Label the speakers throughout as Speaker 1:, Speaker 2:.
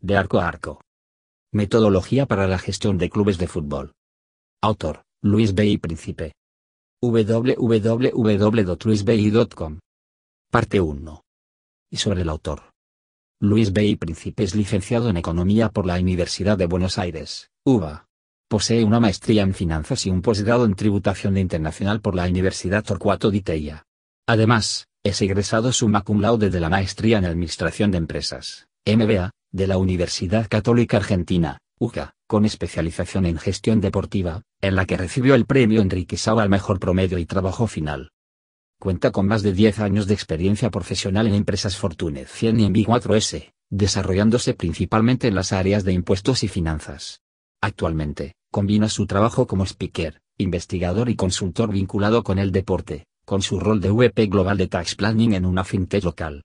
Speaker 1: de arco a arco. Metodología para la gestión de clubes de fútbol. Autor, Luis B. Príncipe. www.luisbi.com. Parte 1. Y sobre el autor. Luis B. Príncipe es licenciado en Economía por la Universidad de Buenos Aires, UBA. Posee una maestría en finanzas y un posgrado en tributación internacional por la Universidad Torcuato Di Teia. Además, es egresado summa cum laude de la maestría en Administración de Empresas, MBA, de la Universidad Católica Argentina, UCA, con especialización en gestión deportiva, en la que recibió el premio Enrique Sau al mejor promedio y trabajo final. Cuenta con más de 10 años de experiencia profesional en empresas Fortune 100 y en B4S, desarrollándose principalmente en las áreas de impuestos y finanzas. Actualmente, combina su trabajo como speaker, investigador y consultor vinculado con el deporte, con su rol de VP Global de Tax Planning en una fintech local.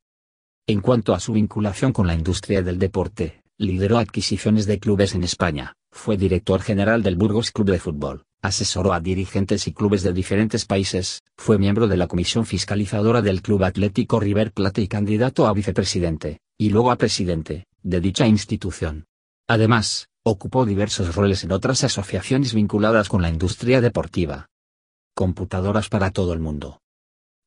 Speaker 1: En cuanto a su vinculación con la industria del deporte, lideró adquisiciones de clubes en España, fue director general del Burgos Club de Fútbol, asesoró a dirigentes y clubes de diferentes países, fue miembro de la comisión fiscalizadora del Club Atlético River Plate y candidato a vicepresidente, y luego a presidente, de dicha institución. Además, ocupó diversos roles en otras asociaciones vinculadas con la industria deportiva. Computadoras para todo el mundo.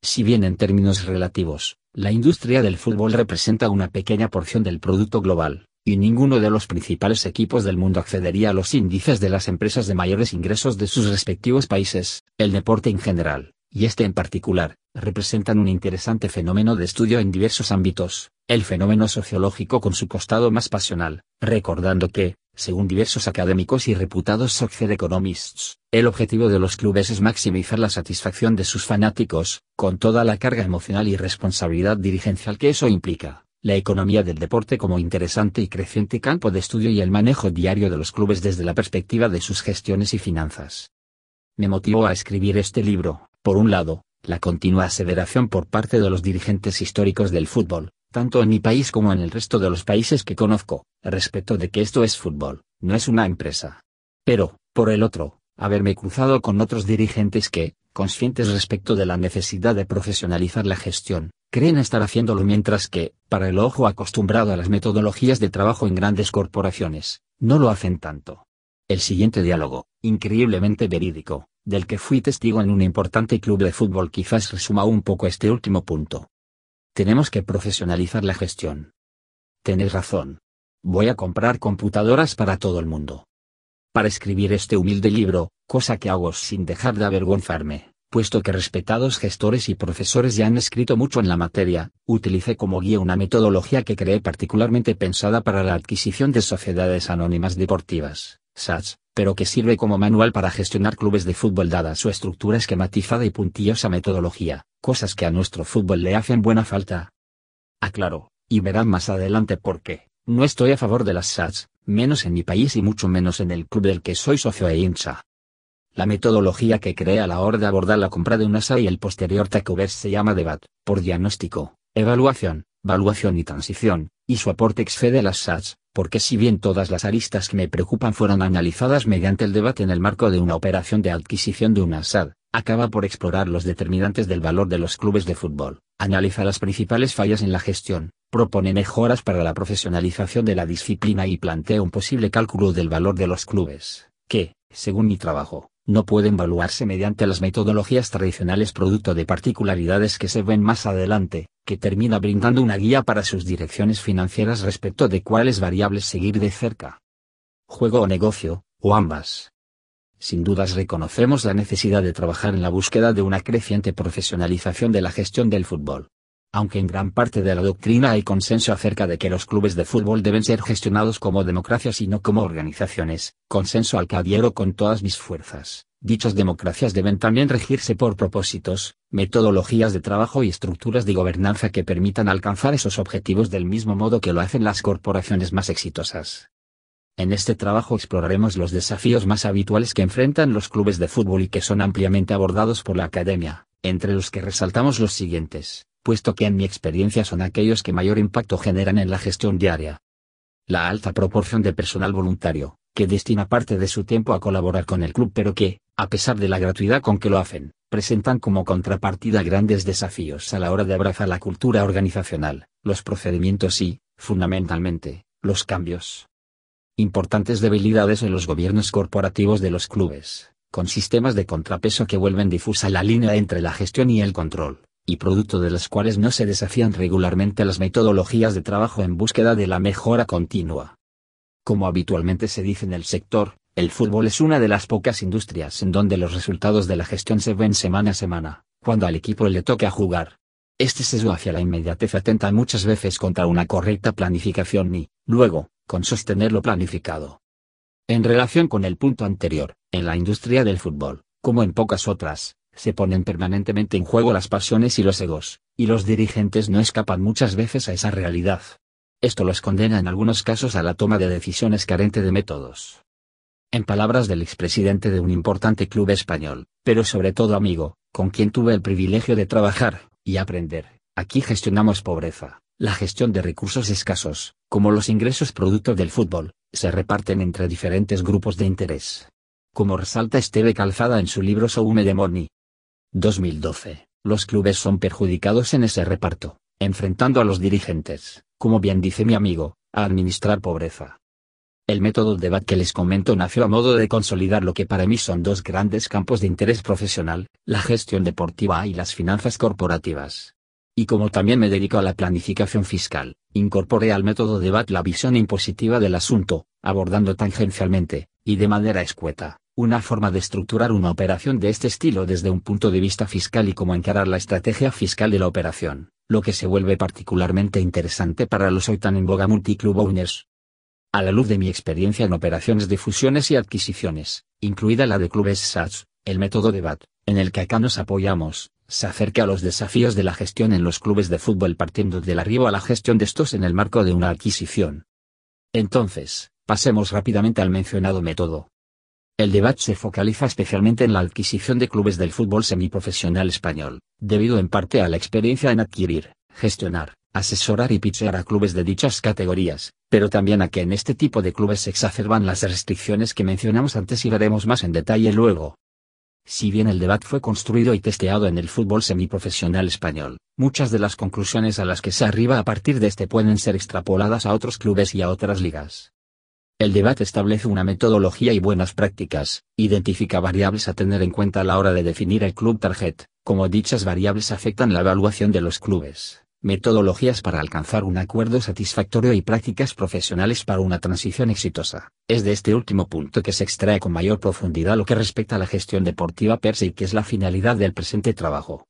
Speaker 1: Si bien en términos relativos, la industria del fútbol representa una pequeña porción del producto global, y ninguno de los principales equipos del mundo accedería a los índices de las empresas de mayores ingresos de sus respectivos países, el deporte en general, y este en particular, representan un interesante fenómeno de estudio en diversos ámbitos, el fenómeno sociológico con su costado más pasional, recordando que, según diversos académicos y reputados social economists, el objetivo de los clubes es maximizar la satisfacción de sus fanáticos, con toda la carga emocional y responsabilidad dirigencial que eso implica. La economía del deporte como interesante y creciente campo de estudio y el manejo diario de los clubes desde la perspectiva de sus gestiones y finanzas. Me motivó a escribir este libro, por un lado, la continua aseveración por parte de los dirigentes históricos del fútbol, tanto en mi país como en el resto de los países que conozco, respecto de que esto es fútbol, no es una empresa. Pero, por el otro, haberme cruzado con otros dirigentes que, conscientes respecto de la necesidad de profesionalizar la gestión, creen estar haciéndolo mientras que, para el ojo acostumbrado a las metodologías de trabajo en grandes corporaciones, no lo hacen tanto. El siguiente diálogo, increíblemente verídico, del que fui testigo en un importante club de fútbol quizás resuma un poco este último punto. Tenemos que profesionalizar la gestión. Tenéis razón. Voy a comprar computadoras para todo el mundo. Para escribir este humilde libro, cosa que hago sin dejar de avergonzarme, puesto que respetados gestores y profesores ya han escrito mucho en la materia, utilicé como guía una metodología que creé particularmente pensada para la adquisición de sociedades anónimas deportivas, SATS, pero que sirve como manual para gestionar clubes de fútbol dada su estructura esquematizada y puntillosa metodología, cosas que a nuestro fútbol le hacen buena falta. Aclaro, y verán más adelante por qué, no estoy a favor de las SATS, menos en mi país y mucho menos en el club del que soy socio e hincha. La metodología que crea la hora de abordar la compra de una SA y el posterior takeover se llama DEBAT, por diagnóstico, evaluación, valuación y transición, y su aporte excede las SATs, porque si bien todas las aristas que me preocupan fueron analizadas mediante el debate en el marco de una operación de adquisición de una SAD, acaba por explorar los determinantes del valor de los clubes de fútbol, analiza las principales fallas en la gestión, propone mejoras para la profesionalización de la disciplina y plantea un posible cálculo del valor de los clubes, que, según mi trabajo, no pueden evaluarse mediante las metodologías tradicionales producto de particularidades que se ven más adelante, que termina brindando una guía para sus direcciones financieras respecto de cuáles variables seguir de cerca. Juego o negocio, o ambas. Sin dudas reconocemos la necesidad de trabajar en la búsqueda de una creciente profesionalización de la gestión del fútbol aunque en gran parte de la doctrina hay consenso acerca de que los clubes de fútbol deben ser gestionados como democracias y no como organizaciones, consenso al que adhiero con todas mis fuerzas. Dichas democracias deben también regirse por propósitos, metodologías de trabajo y estructuras de gobernanza que permitan alcanzar esos objetivos del mismo modo que lo hacen las corporaciones más exitosas. En este trabajo exploraremos los desafíos más habituales que enfrentan los clubes de fútbol y que son ampliamente abordados por la academia, entre los que resaltamos los siguientes puesto que en mi experiencia son aquellos que mayor impacto generan en la gestión diaria. La alta proporción de personal voluntario, que destina parte de su tiempo a colaborar con el club pero que, a pesar de la gratuidad con que lo hacen, presentan como contrapartida grandes desafíos a la hora de abrazar la cultura organizacional, los procedimientos y, fundamentalmente, los cambios. Importantes debilidades en los gobiernos corporativos de los clubes, con sistemas de contrapeso que vuelven difusa la línea entre la gestión y el control, y producto de las cuales no se desafían regularmente las metodologías de trabajo en búsqueda de la mejora continua. Como habitualmente se dice en el sector, el fútbol es una de las pocas industrias en donde los resultados de la gestión se ven semana a semana, cuando al equipo le toca jugar. Este sesgo hacia la inmediatez atenta muchas veces contra una correcta planificación y, luego, con sostener lo planificado. En relación con el punto anterior, en la industria del fútbol, como en pocas otras, se ponen permanentemente en juego las pasiones y los egos, y los dirigentes no escapan muchas veces a esa realidad. Esto los condena en algunos casos a la toma de decisiones carente de métodos. En palabras del expresidente de un importante club español, pero sobre todo amigo, con quien tuve el privilegio de trabajar y aprender, aquí gestionamos pobreza. La gestión de recursos escasos, como los ingresos producto del fútbol, se reparten entre diferentes grupos de interés. Como resalta Esteve Calzada en su libro Soume de Money. 2012, los clubes son perjudicados en ese reparto, enfrentando a los dirigentes, como bien dice mi amigo, a administrar pobreza. El método DEBAT que les comento nació a modo de consolidar lo que para mí son dos grandes campos de interés profesional, la gestión deportiva y las finanzas corporativas. Y como también me dedico a la planificación fiscal, incorporé al método DEBAT la visión impositiva del asunto, abordando tangencialmente, y de manera escueta, una forma de estructurar una operación de este estilo desde un punto de vista fiscal y cómo encarar la estrategia fiscal de la operación, lo que se vuelve particularmente interesante para los hoy tan en boga multiclub owners, a la luz de mi experiencia en operaciones de fusiones y adquisiciones, incluida la de clubes SATS, el método de BAT, en el que acá nos apoyamos, se acerca a los desafíos de la gestión en los clubes de fútbol partiendo del arribo a la gestión de estos en el marco de una adquisición. Entonces, pasemos rápidamente al mencionado método. El debate se focaliza especialmente en la adquisición de clubes del fútbol semiprofesional español, debido en parte a la experiencia en adquirir, gestionar, asesorar y pitchear a clubes de dichas categorías, pero también a que en este tipo de clubes se exacerban las restricciones que mencionamos antes y veremos más en detalle luego. Si bien el debate fue construido y testeado en el fútbol semiprofesional español, muchas de las conclusiones a las que se arriba a partir de este pueden ser extrapoladas a otros clubes y a otras ligas. El debate establece una metodología y buenas prácticas, identifica variables a tener en cuenta a la hora de definir el club target, como dichas variables afectan la evaluación de los clubes metodologías para alcanzar un acuerdo satisfactorio y prácticas profesionales para una transición exitosa. Es de este último punto que se extrae con mayor profundidad lo que respecta a la gestión deportiva per se y que es la finalidad del presente trabajo.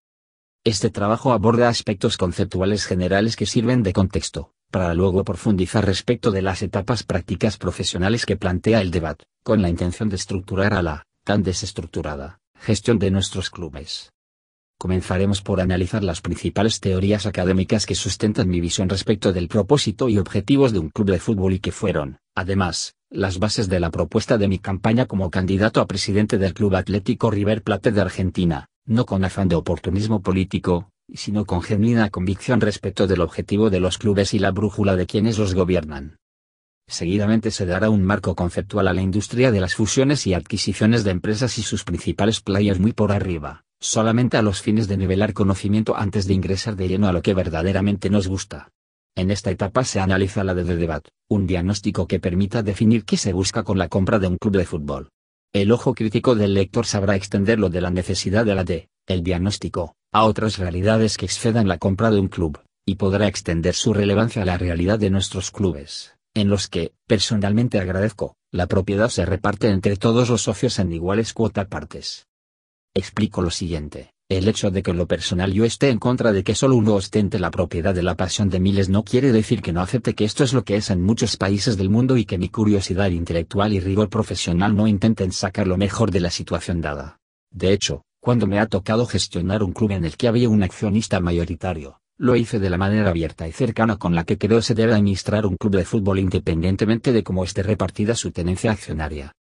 Speaker 1: Este trabajo aborda aspectos conceptuales generales que sirven de contexto, para luego profundizar respecto de las etapas prácticas profesionales que plantea el debate, con la intención de estructurar a la, tan desestructurada, gestión de nuestros clubes. Comenzaremos por analizar las principales teorías académicas que sustentan mi visión respecto del propósito y objetivos de un club de fútbol y que fueron, además, las bases de la propuesta de mi campaña como candidato a presidente del Club Atlético River Plate de Argentina, no con afán de oportunismo político, sino con genuina convicción respecto del objetivo de los clubes y la brújula de quienes los gobiernan. Seguidamente se dará un marco conceptual a la industria de las fusiones y adquisiciones de empresas y sus principales players muy por arriba solamente a los fines de nivelar conocimiento antes de ingresar de lleno a lo que verdaderamente nos gusta. En esta etapa se analiza la de debate, un diagnóstico que permita definir qué se busca con la compra de un club de fútbol. El ojo crítico del lector sabrá extenderlo de la necesidad de la de, el diagnóstico, a otras realidades que excedan la compra de un club, y podrá extender su relevancia a la realidad de nuestros clubes, en los que, personalmente agradezco, la propiedad se reparte entre todos los socios en iguales cuotas partes. Explico lo siguiente. El hecho de que lo personal yo esté en contra de que solo uno ostente la propiedad de la pasión de miles no quiere decir que no acepte que esto es lo que es en muchos países del mundo y que mi curiosidad intelectual y rigor profesional no intenten sacar lo mejor de la situación dada. De hecho, cuando me ha tocado gestionar un club en el que había un accionista mayoritario, lo hice de la manera abierta y cercana con la que creo se debe administrar un club de fútbol independientemente de cómo esté repartida su tenencia accionaria.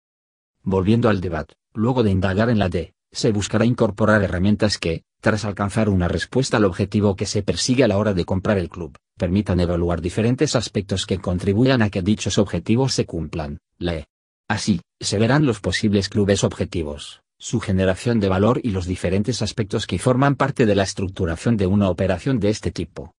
Speaker 1: Volviendo al debate, luego de indagar en la D, se buscará incorporar herramientas que, tras alcanzar una respuesta al objetivo que se persigue a la hora de comprar el club, permitan evaluar diferentes aspectos que contribuyan a que dichos objetivos se cumplan. Lee. Así, se verán los posibles clubes objetivos, su generación de valor y los diferentes aspectos que forman parte de la estructuración de una operación de este tipo.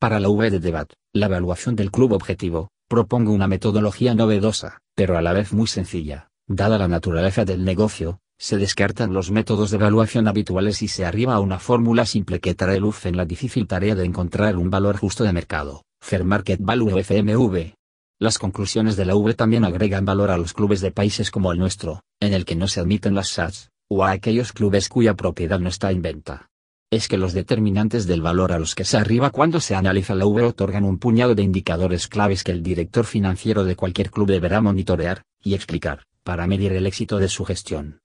Speaker 1: Para la V de Debat, la evaluación del club objetivo, propongo una metodología novedosa, pero a la vez muy sencilla. Dada la naturaleza del negocio, se descartan los métodos de evaluación habituales y se arriba a una fórmula simple que trae luz en la difícil tarea de encontrar un valor justo de mercado, Fair Market Value FMV. Las conclusiones de la V también agregan valor a los clubes de países como el nuestro, en el que no se admiten las SATs, o a aquellos clubes cuya propiedad no está en venta es que los determinantes del valor a los que se arriba cuando se analiza la V otorgan un puñado de indicadores claves que el director financiero de cualquier club deberá monitorear y explicar, para medir el éxito de su gestión.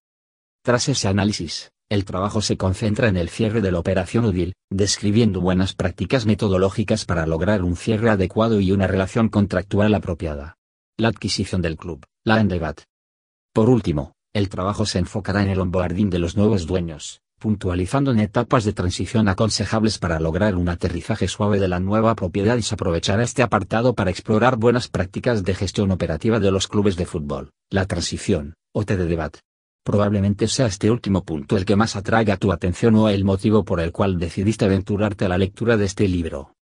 Speaker 1: Tras ese análisis, el trabajo se concentra en el cierre de la operación útil, describiendo buenas prácticas metodológicas para lograr un cierre adecuado y una relación contractual apropiada. La adquisición del club, la Endebat. Por último, el trabajo se enfocará en el onboarding de los nuevos dueños, puntualizando en etapas de transición aconsejables para lograr un aterrizaje suave de la nueva propiedad y se aprovechará este apartado para explorar buenas prácticas de gestión operativa de los clubes de fútbol, la transición, o de debate. Probablemente sea este último punto el que más atraiga tu atención o el motivo por el cual decidiste aventurarte a la lectura de este libro.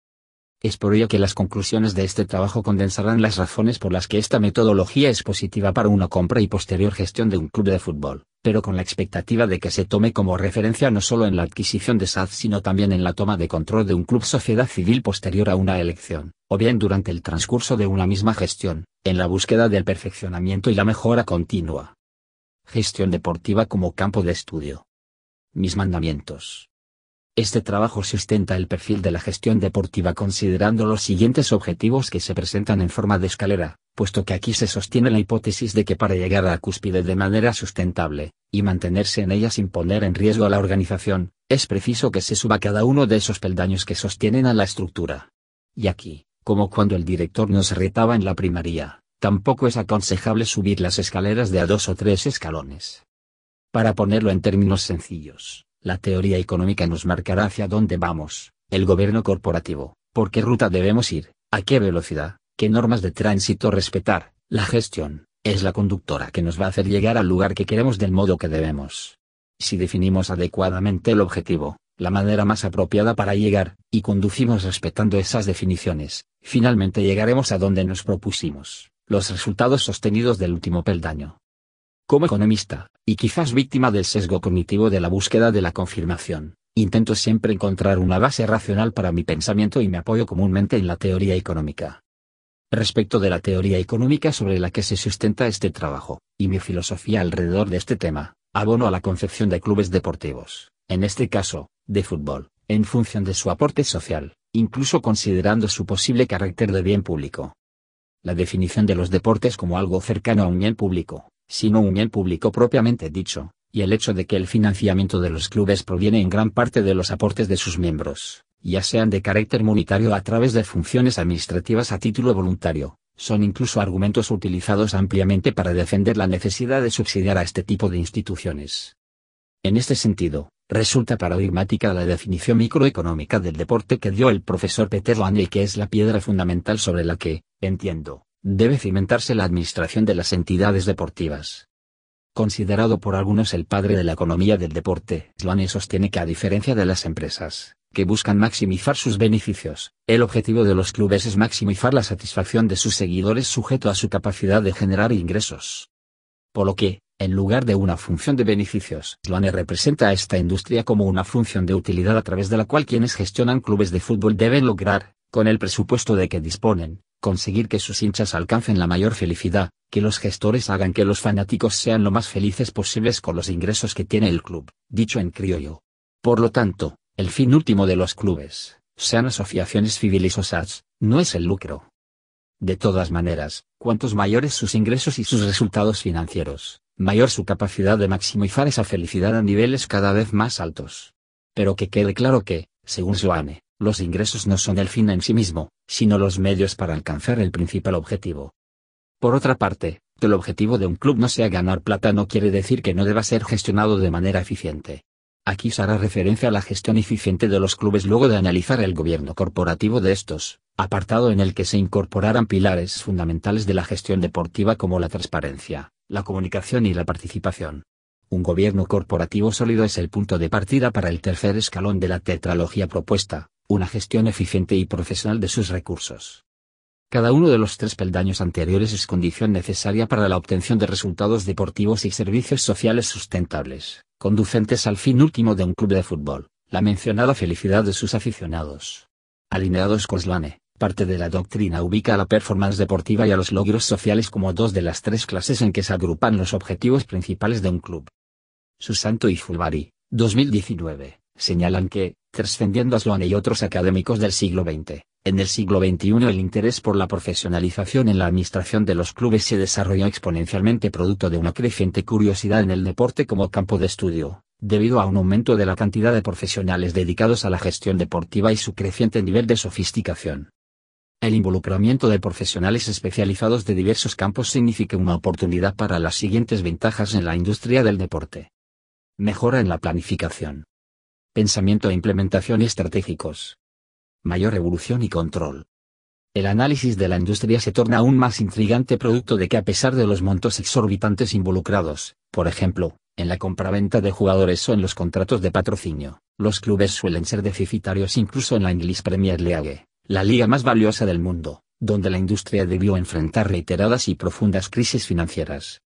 Speaker 1: Es por ello que las conclusiones de este trabajo condensarán las razones por las que esta metodología es positiva para una compra y posterior gestión de un club de fútbol, pero con la expectativa de que se tome como referencia no solo en la adquisición de SAD sino también en la toma de control de un club sociedad civil posterior a una elección, o bien durante el transcurso de una misma gestión, en la búsqueda del perfeccionamiento y la mejora continua. Gestión deportiva como campo de estudio. Mis mandamientos. Este trabajo sustenta el perfil de la gestión deportiva considerando los siguientes objetivos que se presentan en forma de escalera, puesto que aquí se sostiene la hipótesis de que para llegar a la cúspide de manera sustentable, y mantenerse en ella sin poner en riesgo a la organización, es preciso que se suba cada uno de esos peldaños que sostienen a la estructura. Y aquí, como cuando el director nos retaba en la primaria, tampoco es aconsejable subir las escaleras de a dos o tres escalones. Para ponerlo en términos sencillos, la teoría económica nos marcará hacia dónde vamos, el gobierno corporativo, por qué ruta debemos ir, a qué velocidad, qué normas de tránsito respetar, la gestión, es la conductora que nos va a hacer llegar al lugar que queremos del modo que debemos. Si definimos adecuadamente el objetivo, la manera más apropiada para llegar, y conducimos respetando esas definiciones, finalmente llegaremos a donde nos propusimos, los resultados sostenidos del último peldaño. Como economista, y quizás víctima del sesgo cognitivo de la búsqueda de la confirmación, intento siempre encontrar una base racional para mi pensamiento y me apoyo comúnmente en la teoría económica. Respecto de la teoría económica sobre la que se sustenta este trabajo, y mi filosofía alrededor de este tema, abono a la concepción de clubes deportivos, en este caso, de fútbol, en función de su aporte social, incluso considerando su posible carácter de bien público. La definición de los deportes como algo cercano a un bien público, sino un bien público propiamente dicho, y el hecho de que el financiamiento de los clubes proviene en gran parte de los aportes de sus miembros, ya sean de carácter monetario a través de funciones administrativas a título voluntario, son incluso argumentos utilizados ampliamente para defender la necesidad de subsidiar a este tipo de instituciones. En este sentido, resulta paradigmática la definición microeconómica del deporte que dio el profesor Peter Lane y que es la piedra fundamental sobre la que, entiendo, debe cimentarse la administración de las entidades deportivas. Considerado por algunos el padre de la economía del deporte, Sloane sostiene que a diferencia de las empresas, que buscan maximizar sus beneficios, el objetivo de los clubes es maximizar la satisfacción de sus seguidores sujeto a su capacidad de generar ingresos. Por lo que, en lugar de una función de beneficios, Sloane representa a esta industria como una función de utilidad a través de la cual quienes gestionan clubes de fútbol deben lograr, con el presupuesto de que disponen, conseguir que sus hinchas alcancen la mayor felicidad, que los gestores hagan que los fanáticos sean lo más felices posibles con los ingresos que tiene el club, dicho en criollo. Por lo tanto, el fin último de los clubes, sean asociaciones SATs, no es el lucro. De todas maneras, cuantos mayores sus ingresos y sus resultados financieros, mayor su capacidad de maximizar esa felicidad a niveles cada vez más altos. Pero que quede claro que, según Joane, los ingresos no son el fin en sí mismo, sino los medios para alcanzar el principal objetivo. Por otra parte, que el objetivo de un club no sea ganar plata no quiere decir que no deba ser gestionado de manera eficiente. Aquí se hará referencia a la gestión eficiente de los clubes luego de analizar el gobierno corporativo de estos, apartado en el que se incorporarán pilares fundamentales de la gestión deportiva como la transparencia, la comunicación y la participación. Un gobierno corporativo sólido es el punto de partida para el tercer escalón de la tetralogía propuesta, una gestión eficiente y profesional de sus recursos. Cada uno de los tres peldaños anteriores es condición necesaria para la obtención de resultados deportivos y servicios sociales sustentables, conducentes al fin último de un club de fútbol, la mencionada felicidad de sus aficionados. Alineados Coslane, parte de la doctrina ubica a la performance deportiva y a los logros sociales como dos de las tres clases en que se agrupan los objetivos principales de un club. Susanto y Fulbari, 2019, señalan que, trascendiendo a Sloane y otros académicos del siglo XX, en el siglo XXI el interés por la profesionalización en la administración de los clubes se desarrolló exponencialmente producto de una creciente curiosidad en el deporte como campo de estudio, debido a un aumento de la cantidad de profesionales dedicados a la gestión deportiva y su creciente nivel de sofisticación. El involucramiento de profesionales especializados de diversos campos significa una oportunidad para las siguientes ventajas en la industria del deporte. Mejora en la planificación. Pensamiento e implementación estratégicos mayor evolución y control. El análisis de la industria se torna aún más intrigante producto de que a pesar de los montos exorbitantes involucrados, por ejemplo, en la compraventa de jugadores o en los contratos de patrocinio, los clubes suelen ser deficitarios incluso en la English Premier League, la liga más valiosa del mundo, donde la industria debió enfrentar reiteradas y profundas crisis financieras.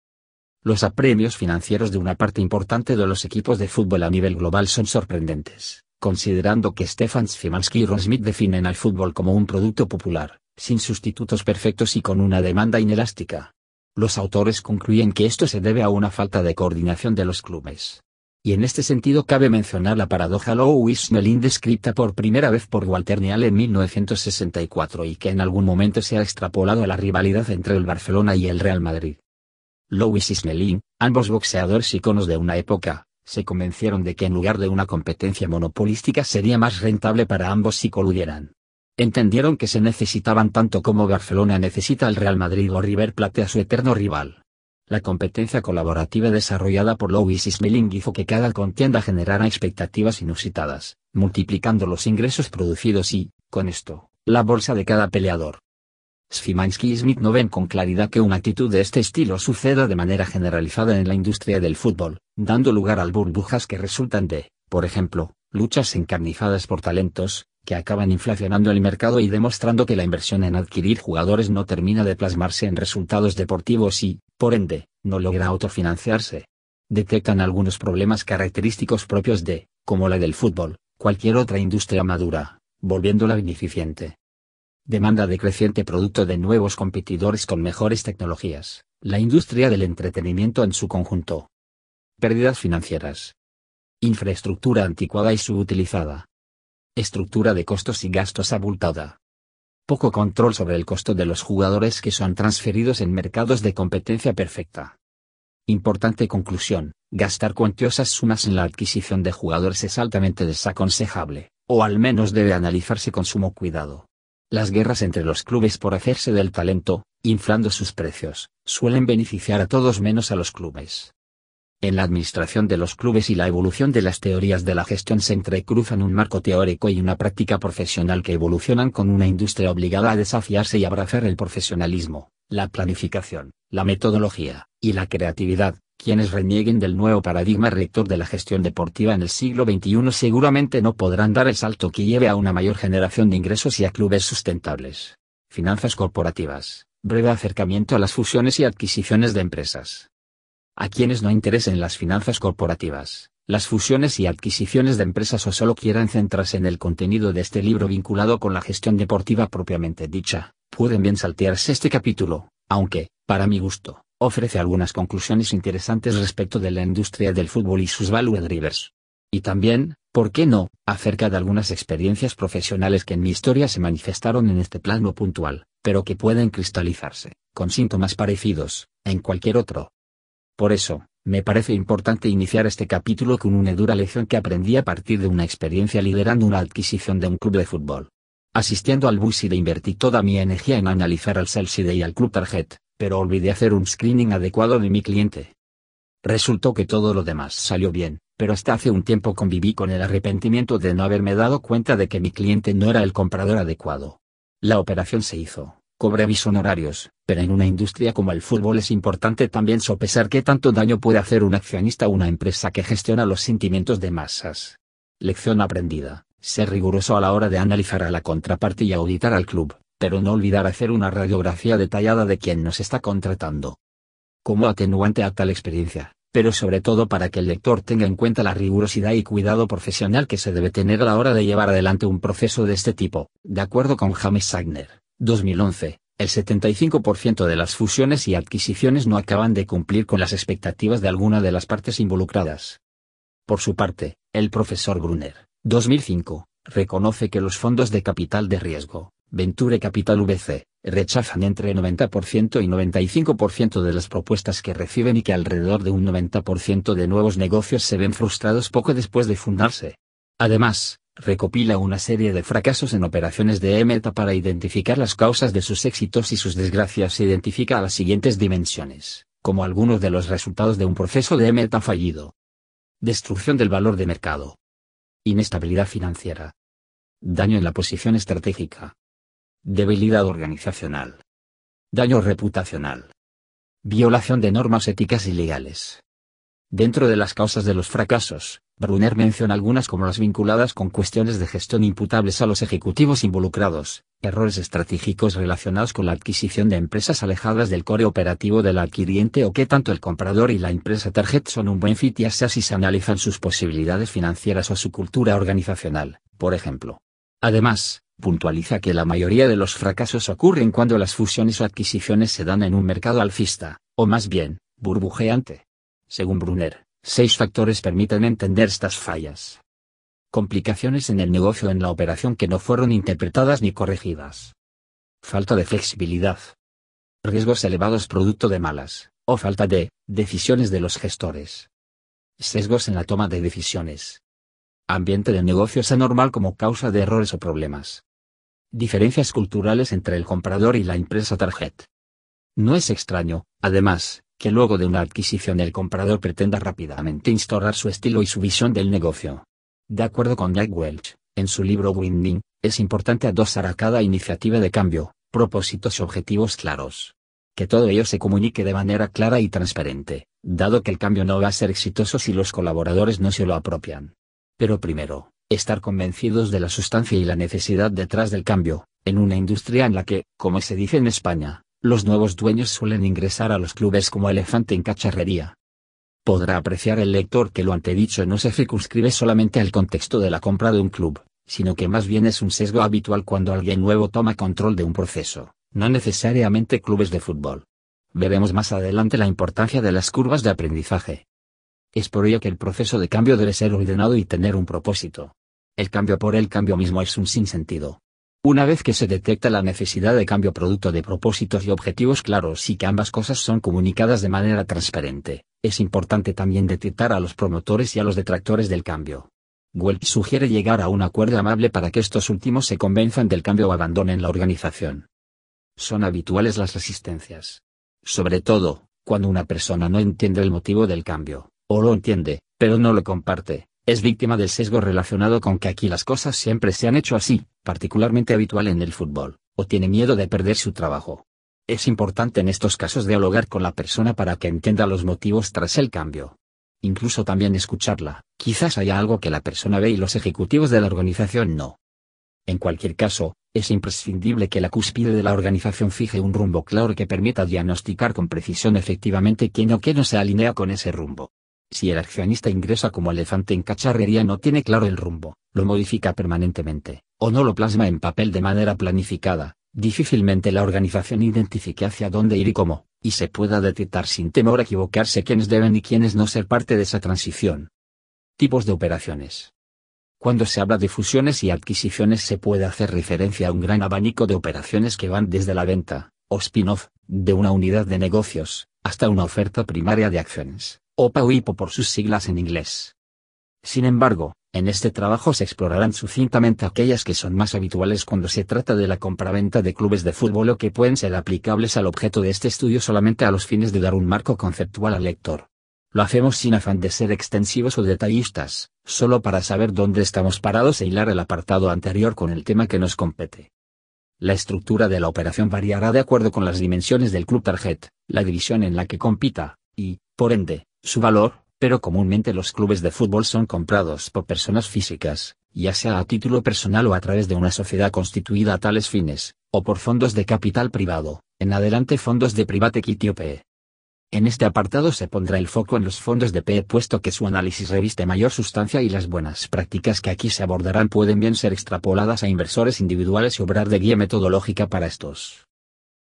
Speaker 1: Los apremios financieros de una parte importante de los equipos de fútbol a nivel global son sorprendentes considerando que Stefan Szymanski y Ron Smith definen al fútbol como un producto popular, sin sustitutos perfectos y con una demanda inelástica. Los autores concluyen que esto se debe a una falta de coordinación de los clubes. Y en este sentido cabe mencionar la paradoja Louis-Melin descrita por primera vez por Walter Neal en 1964 y que en algún momento se ha extrapolado a la rivalidad entre el Barcelona y el Real Madrid. Louis y Smelin, ambos boxeadores iconos de una época, se convencieron de que en lugar de una competencia monopolística sería más rentable para ambos si coludieran. Entendieron que se necesitaban tanto como Barcelona necesita al Real Madrid o River Plate a su eterno rival. La competencia colaborativa desarrollada por Louis Smelling hizo que cada contienda generara expectativas inusitadas, multiplicando los ingresos producidos y, con esto, la bolsa de cada peleador. Szymanski y Smith no ven con claridad que una actitud de este estilo suceda de manera generalizada en la industria del fútbol, dando lugar a burbujas que resultan de, por ejemplo, luchas encarnizadas por talentos, que acaban inflacionando el mercado y demostrando que la inversión en adquirir jugadores no termina de plasmarse en resultados deportivos y, por ende, no logra autofinanciarse. Detectan algunos problemas característicos propios de, como la del fútbol, cualquier otra industria madura, volviéndola beneficiente demanda decreciente producto de nuevos competidores con mejores tecnologías, la industria del entretenimiento en su conjunto. Pérdidas financieras. Infraestructura anticuada y subutilizada. Estructura de costos y gastos abultada. Poco control sobre el costo de los jugadores que son transferidos en mercados de competencia perfecta. Importante conclusión, gastar cuantiosas sumas en la adquisición de jugadores es altamente desaconsejable, o al menos debe analizarse con sumo cuidado. Las guerras entre los clubes por hacerse del talento, inflando sus precios, suelen beneficiar a todos menos a los clubes. En la administración de los clubes y la evolución de las teorías de la gestión se entrecruzan un marco teórico y una práctica profesional que evolucionan con una industria obligada a desafiarse y abrazar el profesionalismo, la planificación, la metodología, y la creatividad, quienes renieguen del nuevo paradigma rector de la gestión deportiva en el siglo XXI seguramente no podrán dar el salto que lleve a una mayor generación de ingresos y a clubes sustentables. Finanzas corporativas. Breve acercamiento a las fusiones y adquisiciones de empresas. A quienes no interesen las finanzas corporativas, las fusiones y adquisiciones de empresas o solo quieran centrarse en el contenido de este libro vinculado con la gestión deportiva propiamente dicha, pueden bien saltearse este capítulo, aunque, para mi gusto, ofrece algunas conclusiones interesantes respecto de la industria del fútbol y sus value drivers. Y también, ¿por qué no?, acerca de algunas experiencias profesionales que en mi historia se manifestaron en este plano puntual, pero que pueden cristalizarse, con síntomas parecidos, en cualquier otro. Por eso, me parece importante iniciar este capítulo con una dura lección que aprendí a partir de una experiencia liderando una adquisición de un club de fútbol. Asistiendo al bus y de invertí toda mi energía en analizar al Chelsea y al Club Target, pero olvidé hacer un screening adecuado de mi cliente. Resultó que todo lo demás salió bien, pero hasta hace un tiempo conviví con el arrepentimiento de no haberme dado cuenta de que mi cliente no era el comprador adecuado. La operación se hizo, cobré mis honorarios, pero en una industria como el fútbol es importante también sopesar qué tanto daño puede hacer un accionista o una empresa que gestiona los sentimientos de masas. Lección aprendida, ser riguroso a la hora de analizar a la contraparte y auditar al club, pero no olvidar hacer una radiografía detallada de quien nos está contratando. Como atenuante a tal experiencia, pero sobre todo para que el lector tenga en cuenta la rigurosidad y cuidado profesional que se debe tener a la hora de llevar adelante un proceso de este tipo, de acuerdo con James Sagner, 2011. El 75% de las fusiones y adquisiciones no acaban de cumplir con las expectativas de alguna de las partes involucradas. Por su parte, el profesor Brunner, 2005, reconoce que los fondos de capital de riesgo, Venture Capital VC, rechazan entre 90% y 95% de las propuestas que reciben y que alrededor de un 90% de nuevos negocios se ven frustrados poco después de fundarse. Además, recopila una serie de fracasos en operaciones de Meta para identificar las causas de sus éxitos y sus desgracias se identifica a las siguientes dimensiones, como algunos de los resultados de un proceso de Meta fallido. Destrucción del valor de mercado. Inestabilidad financiera. Daño en la posición estratégica. Debilidad organizacional. Daño reputacional. Violación de normas éticas y legales. Dentro de las causas de los fracasos, Brunner menciona algunas como las vinculadas con cuestiones de gestión imputables a los ejecutivos involucrados, errores estratégicos relacionados con la adquisición de empresas alejadas del core operativo del adquiriente o que tanto el comprador y la empresa target son un buen fit ya sea si se analizan sus posibilidades financieras o su cultura organizacional, por ejemplo. Además, puntualiza que la mayoría de los fracasos ocurren cuando las fusiones o adquisiciones se dan en un mercado alcista, o más bien, burbujeante. Según Brunner, seis factores permiten entender estas fallas. Complicaciones en el negocio en la operación que no fueron interpretadas ni corregidas. Falta de flexibilidad. Riesgos elevados producto de malas, o falta de, decisiones de los gestores. Sesgos en la toma de decisiones. Ambiente de negocios anormal como causa de errores o problemas. Diferencias culturales entre el comprador y la empresa target. No es extraño, además, que luego de una adquisición el comprador pretenda rápidamente instaurar su estilo y su visión del negocio. De acuerdo con Jack Welch, en su libro Winning, es importante adosar a cada iniciativa de cambio, propósitos y objetivos claros. Que todo ello se comunique de manera clara y transparente, dado que el cambio no va a ser exitoso si los colaboradores no se lo apropian. Pero primero, estar convencidos de la sustancia y la necesidad detrás del cambio, en una industria en la que, como se dice en España, los nuevos dueños suelen ingresar a los clubes como elefante en cacharrería. Podrá apreciar el lector que lo antedicho no se circunscribe solamente al contexto de la compra de un club, sino que más bien es un sesgo habitual cuando alguien nuevo toma control de un proceso, no necesariamente clubes de fútbol. Veremos más adelante la importancia de las curvas de aprendizaje, es por ello que el proceso de cambio debe ser ordenado y tener un propósito. El cambio por el cambio mismo es un sinsentido. Una vez que se detecta la necesidad de cambio producto de propósitos y objetivos claros y que ambas cosas son comunicadas de manera transparente, es importante también detectar a los promotores y a los detractores del cambio. Welch sugiere llegar a un acuerdo amable para que estos últimos se convenzan del cambio o abandonen la organización. Son habituales las resistencias. Sobre todo, cuando una persona no entiende el motivo del cambio o lo entiende, pero no lo comparte, es víctima del sesgo relacionado con que aquí las cosas siempre se han hecho así, particularmente habitual en el fútbol, o tiene miedo de perder su trabajo. Es importante en estos casos dialogar con la persona para que entienda los motivos tras el cambio. Incluso también escucharla, quizás haya algo que la persona ve y los ejecutivos de la organización no. En cualquier caso, es imprescindible que la cúspide de la organización fije un rumbo claro que permita diagnosticar con precisión efectivamente quién o qué no se alinea con ese rumbo. Si el accionista ingresa como elefante en cacharrería no tiene claro el rumbo, lo modifica permanentemente, o no lo plasma en papel de manera planificada, difícilmente la organización identifique hacia dónde ir y cómo, y se pueda detectar sin temor a equivocarse quiénes deben y quiénes no ser parte de esa transición. Tipos de operaciones. Cuando se habla de fusiones y adquisiciones se puede hacer referencia a un gran abanico de operaciones que van desde la venta, o spin-off, de una unidad de negocios, hasta una oferta primaria de acciones. OPA o IPO por sus siglas en inglés. Sin embargo, en este trabajo se explorarán sucintamente aquellas que son más habituales cuando se trata de la compraventa de clubes de fútbol o que pueden ser aplicables al objeto de este estudio solamente a los fines de dar un marco conceptual al lector. Lo hacemos sin afán de ser extensivos o detallistas, solo para saber dónde estamos parados e hilar el apartado anterior con el tema que nos compete. La estructura de la operación variará de acuerdo con las dimensiones del club target, la división en la que compita, y, por ende, su valor, pero comúnmente los clubes de fútbol son comprados por personas físicas, ya sea a título personal o a través de una sociedad constituida a tales fines, o por fondos de capital privado, en adelante fondos de private equity o PE. En este apartado se pondrá el foco en los fondos de PE puesto que su análisis reviste mayor sustancia y las buenas prácticas que aquí se abordarán pueden bien ser extrapoladas a inversores individuales y obrar de guía metodológica para estos.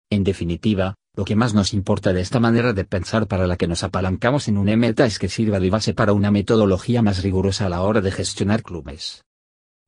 Speaker 1: En definitiva, lo que más nos importa de esta manera de pensar para la que nos apalancamos en un meta es que sirva de base para una metodología más rigurosa a la hora de gestionar clubes.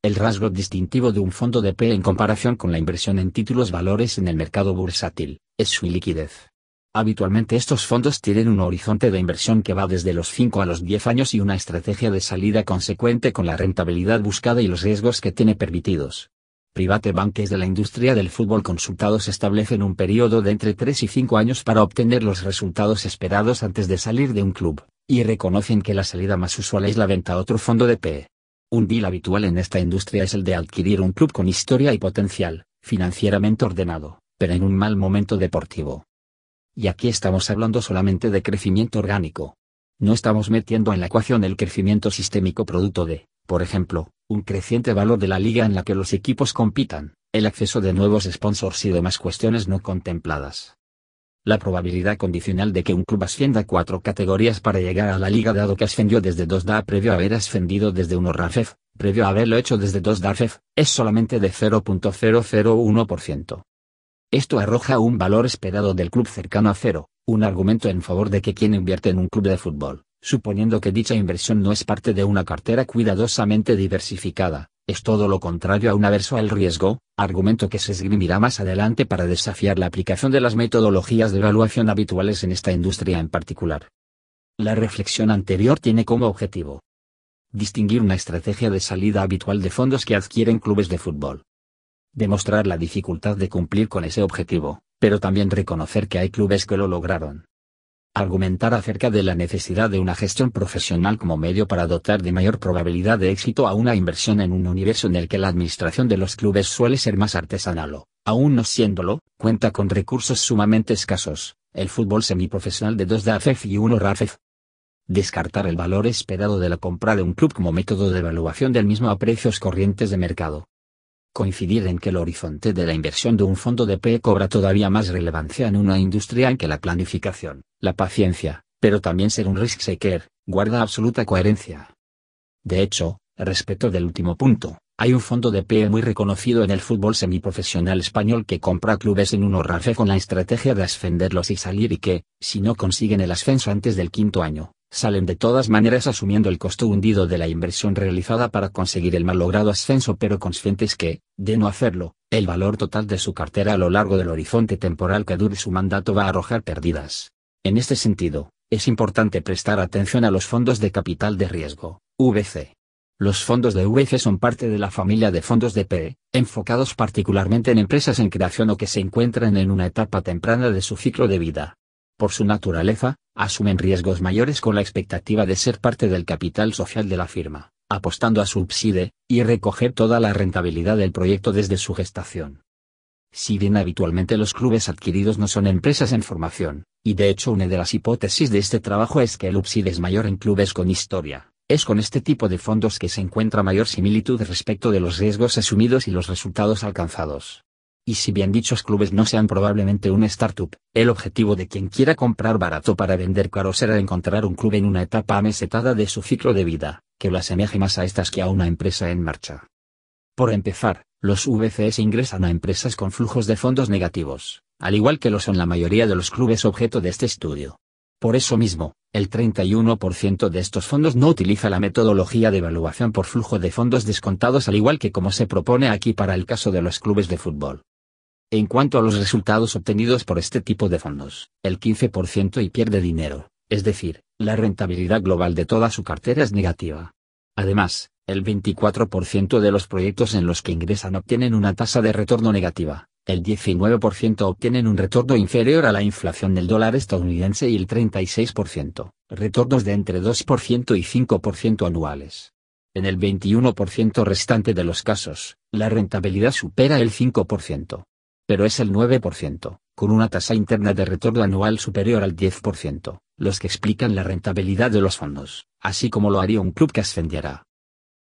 Speaker 1: El rasgo distintivo de un fondo de P en comparación con la inversión en títulos valores en el mercado bursátil, es su liquidez. Habitualmente estos fondos tienen un horizonte de inversión que va desde los 5 a los 10 años y una estrategia de salida consecuente con la rentabilidad buscada y los riesgos que tiene permitidos. Private Banques de la industria del fútbol consultados establecen un periodo de entre 3 y 5 años para obtener los resultados esperados antes de salir de un club, y reconocen que la salida más usual es la venta a otro fondo de PE. Un deal habitual en esta industria es el de adquirir un club con historia y potencial, financieramente ordenado, pero en un mal momento deportivo. Y aquí estamos hablando solamente de crecimiento orgánico. No estamos metiendo en la ecuación el crecimiento sistémico producto de, por ejemplo, un creciente valor de la liga en la que los equipos compitan, el acceso de nuevos sponsors y demás cuestiones no contempladas. La probabilidad condicional de que un club ascienda cuatro categorías para llegar a la liga dado que ascendió desde 2DA previo a haber ascendido desde 1 RAFEF, previo a haberlo hecho desde 2 DARFEF, es solamente de 0.001%. Esto arroja un valor esperado del club cercano a cero, un argumento en favor de que quien invierte en un club de fútbol, suponiendo que dicha inversión no es parte de una cartera cuidadosamente diversificada, es todo lo contrario a un averso al riesgo, argumento que se esgrimirá más adelante para desafiar la aplicación de las metodologías de evaluación habituales en esta industria en particular. La reflexión anterior tiene como objetivo distinguir una estrategia de salida habitual de fondos que adquieren clubes de fútbol. Demostrar la dificultad de cumplir con ese objetivo, pero también reconocer que hay clubes que lo lograron argumentar acerca de la necesidad de una gestión profesional como medio para dotar de mayor probabilidad de éxito a una inversión en un universo en el que la administración de los clubes suele ser más artesanal o, aún no siéndolo, cuenta con recursos sumamente escasos, el fútbol semiprofesional de 2 DAFEF y 1 RAFEF. Descartar el valor esperado de la compra de un club como método de evaluación del mismo a precios corrientes de mercado coincidir en que el horizonte de la inversión de un fondo de PE cobra todavía más relevancia en una industria en que la planificación, la paciencia, pero también ser un risk taker, guarda absoluta coherencia. De hecho, respecto del último punto, hay un fondo de PE muy reconocido en el fútbol semiprofesional español que compra clubes en un RAFE con la estrategia de ascenderlos y salir y que, si no consiguen el ascenso antes del quinto año, salen de todas maneras asumiendo el costo hundido de la inversión realizada para conseguir el malogrado ascenso pero conscientes que, de no hacerlo, el valor total de su cartera a lo largo del horizonte temporal que dure su mandato va a arrojar pérdidas. En este sentido, es importante prestar atención a los fondos de capital de riesgo, VC. Los fondos de VC son parte de la familia de fondos de PE, enfocados particularmente en empresas en creación o que se encuentran en una etapa temprana de su ciclo de vida por su naturaleza, asumen riesgos mayores con la expectativa de ser parte del capital social de la firma, apostando a subside, y recoger toda la rentabilidad del proyecto desde su gestación. Si bien habitualmente los clubes adquiridos no son empresas en formación, y de hecho una de las hipótesis de este trabajo es que el upside es mayor en clubes con historia, es con este tipo de fondos que se encuentra mayor similitud respecto de los riesgos asumidos y los resultados alcanzados. Y si bien dichos clubes no sean probablemente un startup, el objetivo de quien quiera comprar barato para vender caro será encontrar un club en una etapa amesetada de su ciclo de vida, que lo asemeje más a estas que a una empresa en marcha. Por empezar, los VCS ingresan a empresas con flujos de fondos negativos, al igual que lo son la mayoría de los clubes objeto de este estudio. Por eso mismo, el 31% de estos fondos no utiliza la metodología de evaluación por flujo de fondos descontados al igual que como se propone aquí para el caso de los clubes de fútbol. En cuanto a los resultados obtenidos por este tipo de fondos, el 15% y pierde dinero, es decir, la rentabilidad global de toda su cartera es negativa. Además, el 24% de los proyectos en los que ingresan obtienen una tasa de retorno negativa, el 19% obtienen un retorno inferior a la inflación del dólar estadounidense y el 36%, retornos de entre 2% y 5% anuales. En el 21% restante de los casos, la rentabilidad supera el 5% pero es el 9%, con una tasa interna de retorno anual superior al 10%, los que explican la rentabilidad de los fondos, así como lo haría un club que ascendiera.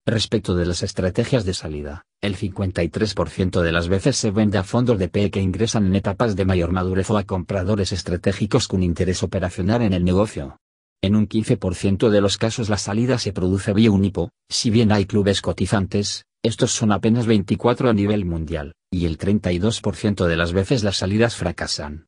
Speaker 1: Respecto de las estrategias de salida, el 53% de las veces se vende a fondos de PE que ingresan en etapas de mayor madurez o a compradores estratégicos con interés operacional en el negocio. En un 15% de los casos la salida se produce vía un hipo, si bien hay clubes cotizantes, estos son apenas 24 a nivel mundial, y el 32% de las veces las salidas fracasan.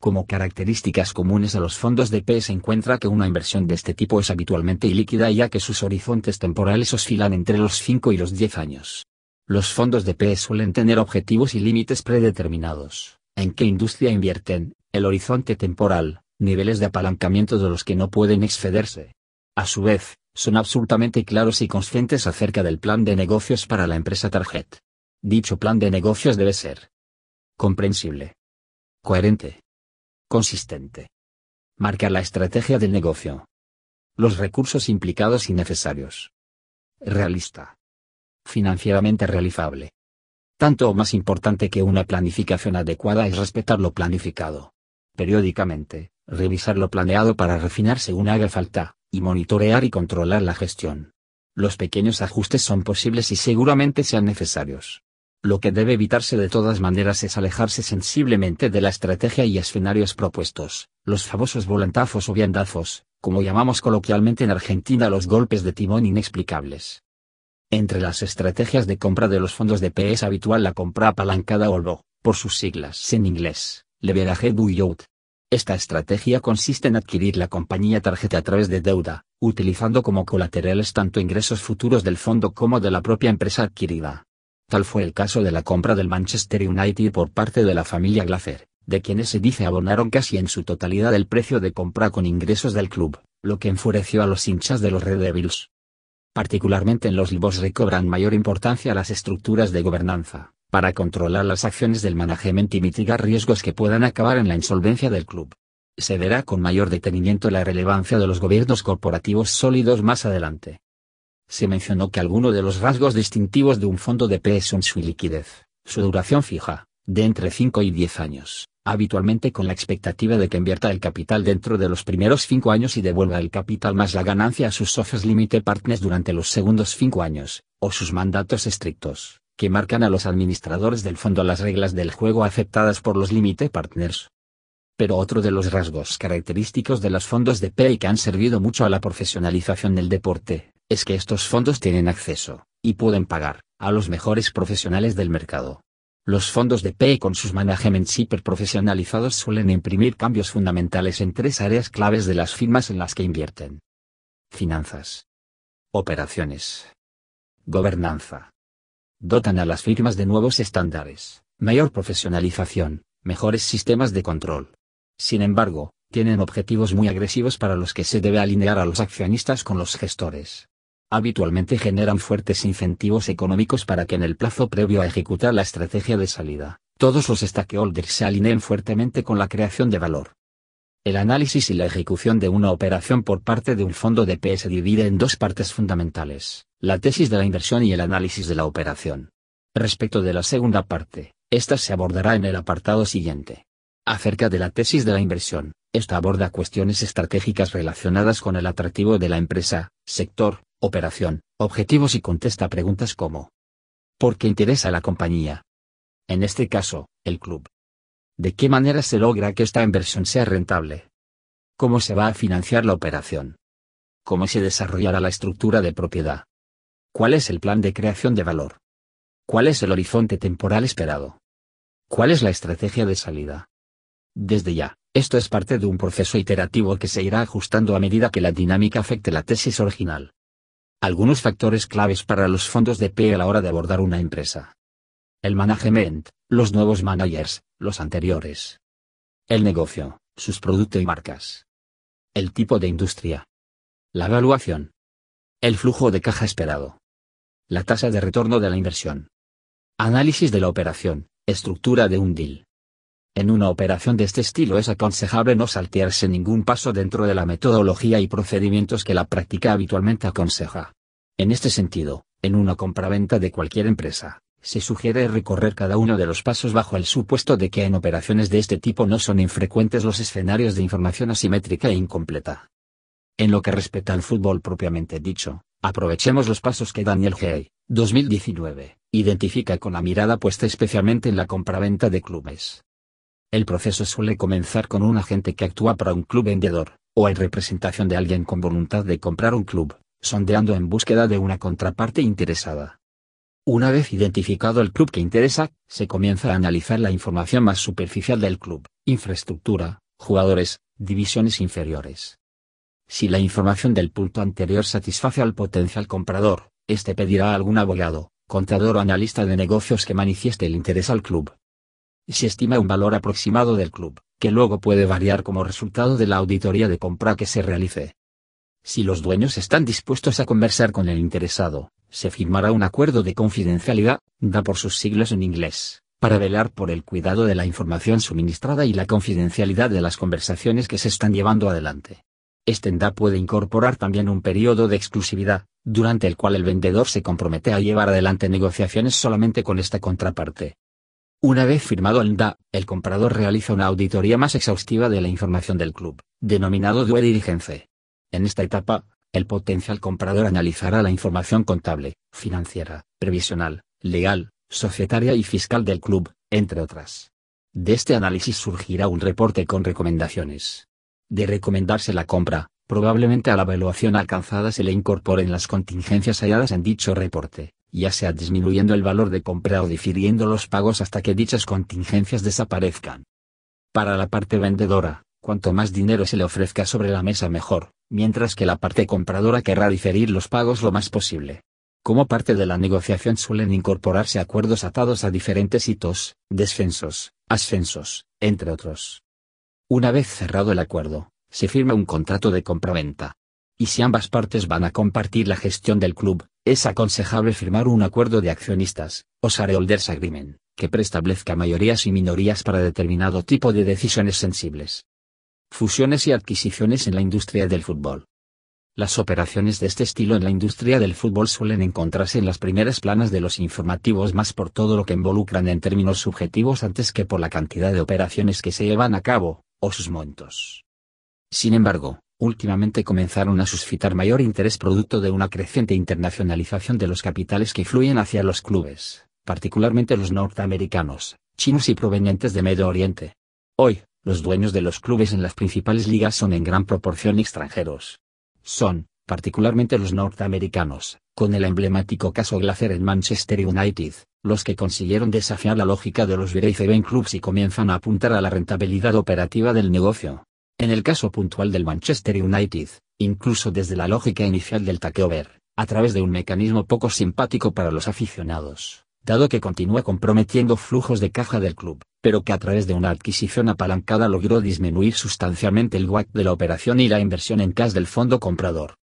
Speaker 1: Como características comunes a los fondos de PE se encuentra que una inversión de este tipo es habitualmente ilíquida ya que sus horizontes temporales oscilan entre los 5 y los 10 años. Los fondos de PE suelen tener objetivos y límites predeterminados. ¿En qué industria invierten? El horizonte temporal, niveles de apalancamiento de los que no pueden excederse. A su vez, son absolutamente claros y conscientes acerca del plan de negocios para la empresa Target. Dicho plan de negocios debe ser comprensible, coherente, consistente. Marcar la estrategia del negocio. Los recursos implicados y necesarios. Realista. Financieramente realizable. Tanto o más importante que una planificación adecuada es respetar lo planificado. Periódicamente, revisar lo planeado para refinar según haga falta, y monitorear y controlar la gestión. Los pequeños ajustes son posibles y seguramente sean necesarios. Lo que debe evitarse de todas maneras es alejarse sensiblemente de la estrategia y escenarios propuestos, los famosos volantazos o viandazos, como llamamos coloquialmente en Argentina los golpes de timón inexplicables. Entre las estrategias de compra de los fondos de PE es habitual la compra apalancada o por sus siglas en inglés, Leverage Buyout, esta estrategia consiste en adquirir la compañía tarjeta a través de deuda, utilizando como colaterales tanto ingresos futuros del fondo como de la propia empresa adquirida. Tal fue el caso de la compra del Manchester United por parte de la familia Glazer, de quienes se dice abonaron casi en su totalidad el precio de compra con ingresos del club, lo que enfureció a los hinchas de los Red Devils. Particularmente en los libros recobran mayor importancia las estructuras de gobernanza, para controlar las acciones del management y mitigar riesgos que puedan acabar en la insolvencia del club. Se verá con mayor detenimiento la relevancia de los gobiernos corporativos sólidos más adelante. Se mencionó que alguno de los rasgos distintivos de un fondo de PE son su liquidez, su duración fija, de entre 5 y 10 años, habitualmente con la expectativa de que invierta el capital dentro de los primeros 5 años y devuelva el capital más la ganancia a sus socios limited partners durante los segundos 5 años, o sus mandatos estrictos, que marcan a los administradores del fondo las reglas del juego aceptadas por los limited partners. Pero otro de los rasgos característicos de los fondos de PE que han servido mucho a la profesionalización del deporte, es que estos fondos tienen acceso, y pueden pagar, a los mejores profesionales del mercado. Los fondos de PE con sus management super profesionalizados suelen imprimir cambios fundamentales en tres áreas claves de las firmas en las que invierten. Finanzas. Operaciones. Gobernanza dotan a las firmas de nuevos estándares, mayor profesionalización, mejores sistemas de control. Sin embargo, tienen objetivos muy agresivos para los que se debe alinear a los accionistas con los gestores. Habitualmente generan fuertes incentivos económicos para que en el plazo previo a ejecutar la estrategia de salida, todos los stakeholders se alineen fuertemente con la creación de valor. El análisis y la ejecución de una operación por parte de un fondo de PE se divide en dos partes fundamentales, la tesis de la inversión y el análisis de la operación. Respecto de la segunda parte, esta se abordará en el apartado siguiente. Acerca de la tesis de la inversión, esta aborda cuestiones estratégicas relacionadas con el atractivo de la empresa, sector, operación, objetivos y contesta preguntas como ¿Por qué interesa a la compañía? En este caso, el club. ¿De qué manera se logra que esta inversión sea rentable? ¿Cómo se va a financiar la operación? ¿Cómo se desarrollará la estructura de propiedad? ¿Cuál es el plan de creación de valor? ¿Cuál es el horizonte temporal esperado? ¿Cuál es la estrategia de salida? Desde ya, esto es parte de un proceso iterativo que se irá ajustando a medida que la dinámica afecte la tesis original. Algunos factores claves para los fondos de PE a la hora de abordar una empresa. El management, los nuevos managers, los anteriores. El negocio, sus productos y marcas. El tipo de industria. La evaluación. El flujo de caja esperado. La tasa de retorno de la inversión. Análisis de la operación, estructura de un deal. En una operación de este estilo es aconsejable no saltearse ningún paso dentro de la metodología y procedimientos que la práctica habitualmente aconseja. En este sentido, en una compraventa de cualquier empresa, se sugiere recorrer cada uno de los pasos bajo el supuesto de que en operaciones de este tipo no son infrecuentes los escenarios de información asimétrica e incompleta. En lo que respecta al fútbol propiamente dicho, aprovechemos los pasos que Daniel Hay, 2019, identifica con la mirada puesta especialmente en la compraventa de clubes. El proceso suele comenzar con un agente que actúa para un club vendedor, o en representación de alguien con voluntad de comprar un club, sondeando en búsqueda de una contraparte interesada. Una vez identificado el club que interesa, se comienza a analizar la información más superficial del club, infraestructura, jugadores, divisiones inferiores. Si la información del punto anterior satisface al potencial comprador, este pedirá a algún abogado, contador o analista de negocios que manifieste el interés al club. Si estima un valor aproximado del club, que luego puede variar como resultado de la auditoría de compra que se realice. Si los dueños están dispuestos a conversar con el interesado, se firmará un acuerdo de confidencialidad, da por sus siglos en inglés, para velar por el cuidado de la información suministrada y la confidencialidad de las conversaciones que se están llevando adelante. Este NDA puede incorporar también un periodo de exclusividad, durante el cual el vendedor se compromete a llevar adelante negociaciones solamente con esta contraparte. Una vez firmado el NDA, el comprador realiza una auditoría más exhaustiva de la información del club, denominado due diligence. En esta etapa, el potencial comprador analizará la información contable, financiera, previsional, legal, societaria y fiscal del club, entre otras. De este análisis surgirá un reporte con recomendaciones. De recomendarse la compra, probablemente a la evaluación alcanzada se le incorporen las contingencias halladas en dicho reporte, ya sea disminuyendo el valor de compra o difiriendo los pagos hasta que dichas contingencias desaparezcan. Para la parte vendedora, cuanto más dinero se le ofrezca sobre la mesa mejor, mientras que la parte compradora querrá diferir los pagos lo más posible. Como parte de la negociación suelen incorporarse acuerdos atados a diferentes hitos, descensos, ascensos, entre otros. Una vez cerrado el acuerdo, se firma un contrato de compraventa. Y si ambas partes van a compartir la gestión del club, es aconsejable firmar un acuerdo de accionistas, o shareholders agreement, que preestablezca mayorías y minorías para determinado tipo de decisiones sensibles. Fusiones y adquisiciones en la industria del fútbol. Las operaciones de este estilo en la industria del fútbol suelen encontrarse en las primeras planas de los informativos más por todo lo que involucran en términos subjetivos antes que por la cantidad de operaciones que se llevan a cabo, o sus montos. Sin embargo, últimamente comenzaron a suscitar mayor interés producto de una creciente internacionalización de los capitales que fluyen hacia los clubes, particularmente los norteamericanos, chinos y provenientes de Medio Oriente. Hoy, los dueños de los clubes en las principales ligas son en gran proporción extranjeros, son, particularmente los norteamericanos, con el emblemático caso Glacier en Manchester United, los que consiguieron desafiar la lógica de los Seven Clubs y comienzan a apuntar a la rentabilidad operativa del negocio. En el caso puntual del Manchester United, incluso desde la lógica inicial del takeover, a través de un mecanismo poco simpático para los aficionados, dado que continúa comprometiendo flujos de caja del club, pero que a través de una adquisición apalancada logró disminuir sustancialmente el WAC de la operación y la inversión en cash del fondo comprador.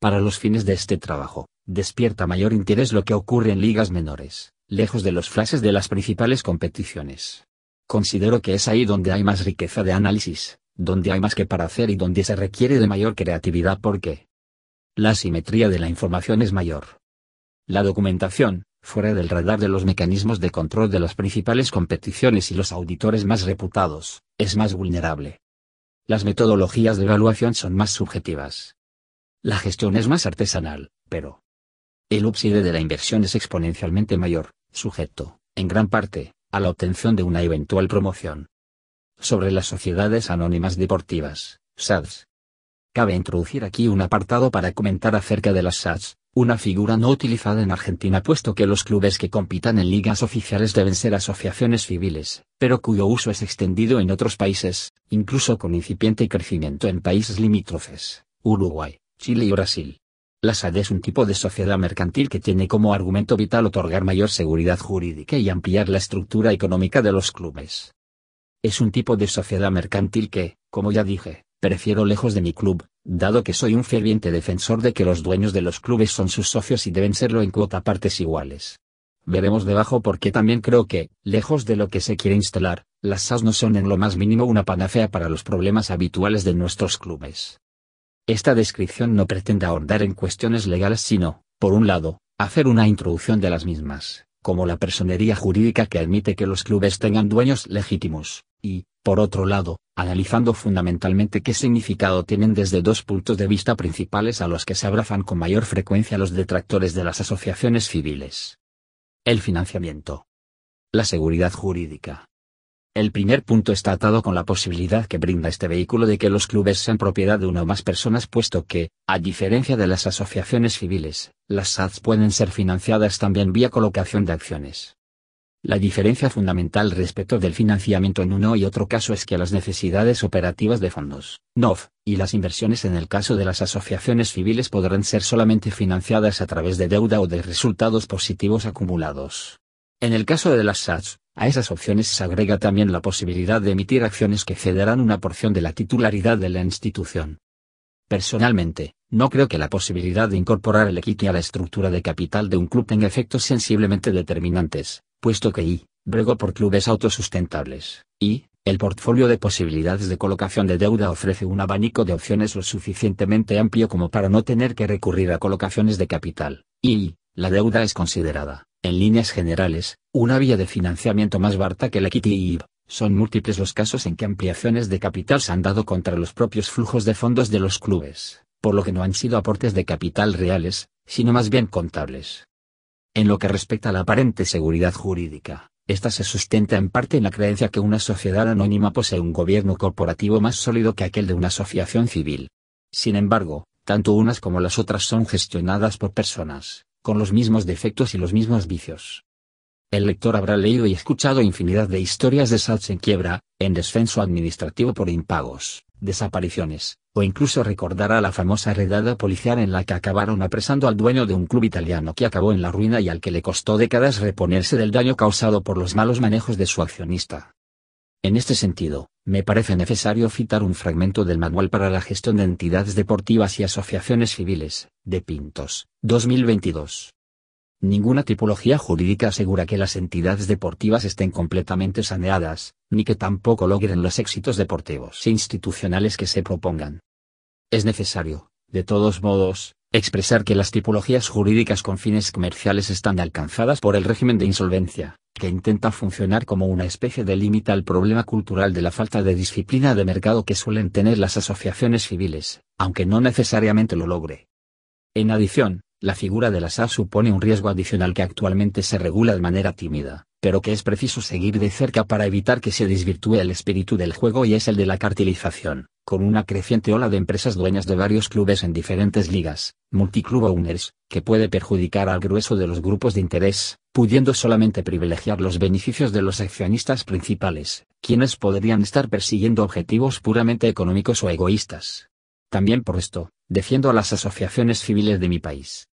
Speaker 1: Para los fines de este trabajo, despierta mayor interés lo que ocurre en ligas menores, lejos de los flashes de las principales competiciones. Considero que es ahí donde hay más riqueza de análisis, donde hay más que para hacer y donde se requiere de mayor creatividad porque la simetría de la información es mayor. La documentación, fuera del radar de los mecanismos de control de las principales competiciones y los auditores más reputados, es más vulnerable. Las metodologías de evaluación son más subjetivas. La gestión es más artesanal, pero el upside de la inversión es exponencialmente mayor, sujeto, en gran parte, a la obtención de una eventual promoción. Sobre las sociedades anónimas deportivas, SADS. Cabe introducir aquí un apartado para comentar acerca de las SADS, una figura no utilizada en Argentina puesto que los clubes que compitan en ligas oficiales deben ser asociaciones civiles, pero cuyo uso es extendido en otros países, incluso con incipiente crecimiento en países limítrofes, Uruguay, Chile y Brasil. La SAD es un tipo de sociedad mercantil que tiene como argumento vital otorgar mayor seguridad jurídica y ampliar la estructura económica de los clubes. Es un tipo de sociedad mercantil que, como ya dije, prefiero lejos de mi club, dado que soy un ferviente defensor de que los dueños de los clubes son sus socios y deben serlo en cuota partes iguales. Veremos debajo por qué también creo que, lejos de lo que se quiere instalar, las SAS no son en lo más mínimo una panacea para los problemas habituales de nuestros clubes. Esta descripción no pretende ahondar en cuestiones legales sino, por un lado, hacer una introducción de las mismas, como la personería jurídica que admite que los clubes tengan dueños legítimos, y, por otro lado, analizando fundamentalmente qué significado tienen desde dos puntos de vista principales a los que se abrazan con mayor frecuencia los detractores de las asociaciones civiles. El financiamiento. La seguridad jurídica. El primer punto está atado con la posibilidad que brinda este vehículo de que los clubes sean propiedad de una o más personas puesto que, a diferencia de las asociaciones civiles, las SADs pueden ser financiadas también vía colocación de acciones. La diferencia fundamental respecto del financiamiento en uno y otro caso es que las necesidades operativas de fondos, NOF, y las inversiones en el caso de las asociaciones civiles podrán ser solamente financiadas a través de deuda o de resultados positivos acumulados. En el caso de las SADs, a esas opciones se agrega también la posibilidad de emitir acciones que cederán una porción de la titularidad de la institución. Personalmente, no creo que la posibilidad de incorporar el equity a la estructura de capital de un club tenga efectos sensiblemente determinantes, puesto que I, brego por clubes autosustentables, y, el portfolio de posibilidades de colocación de deuda ofrece un abanico de opciones lo suficientemente amplio como para no tener que recurrir a colocaciones de capital, y, la deuda es considerada, en líneas generales, una vía de financiamiento más barata que la equity Son múltiples los casos en que ampliaciones de capital se han dado contra los propios flujos de fondos de los clubes, por lo que no han sido aportes de capital reales, sino más bien contables. En lo que respecta a la aparente seguridad jurídica, esta se sustenta en parte en la creencia que una sociedad anónima posee un gobierno corporativo más sólido que aquel de una asociación civil. Sin embargo, tanto unas como las otras son gestionadas por personas, con los mismos defectos y los mismos vicios. El lector habrá leído y escuchado infinidad de historias de SATs en quiebra, en descenso administrativo por impagos, desapariciones, o incluso recordará la famosa redada policial en la que acabaron apresando al dueño de un club italiano que acabó en la ruina y al que le costó décadas reponerse del daño causado por los malos manejos de su accionista. En este sentido, me parece necesario citar un fragmento del Manual para la Gestión de Entidades Deportivas y Asociaciones Civiles, de Pintos, 2022. Ninguna tipología jurídica asegura que las entidades deportivas estén completamente saneadas, ni que tampoco logren los éxitos deportivos e institucionales que se propongan. Es necesario, de todos modos, expresar que las tipologías jurídicas con fines comerciales están alcanzadas por el régimen de insolvencia, que intenta funcionar como una especie de límite al problema cultural de la falta de disciplina de mercado que suelen tener las asociaciones civiles, aunque no necesariamente lo logre. En adición, la figura de la SA supone un riesgo adicional que actualmente se regula de manera tímida, pero que es preciso seguir de cerca para evitar que se desvirtúe el espíritu del juego y es el de la cartelización, con una creciente ola de empresas dueñas de varios clubes en diferentes ligas, multiclub owners, que puede perjudicar al grueso de los grupos de interés, pudiendo solamente privilegiar los beneficios de los accionistas principales, quienes podrían estar persiguiendo objetivos puramente económicos o egoístas. También por esto, defiendo a las asociaciones civiles de mi país.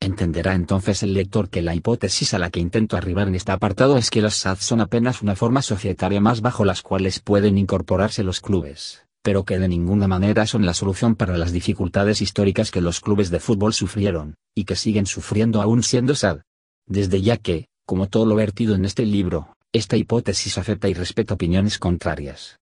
Speaker 1: Entenderá entonces el lector que la hipótesis a la que intento arribar en este apartado es que las SAD son apenas una forma societaria más bajo las cuales pueden incorporarse los clubes, pero que de ninguna manera son la solución para las dificultades históricas que los clubes de fútbol sufrieron, y que siguen sufriendo aún siendo SAD. Desde ya que, como todo lo vertido en este libro, esta hipótesis acepta y respeta opiniones contrarias.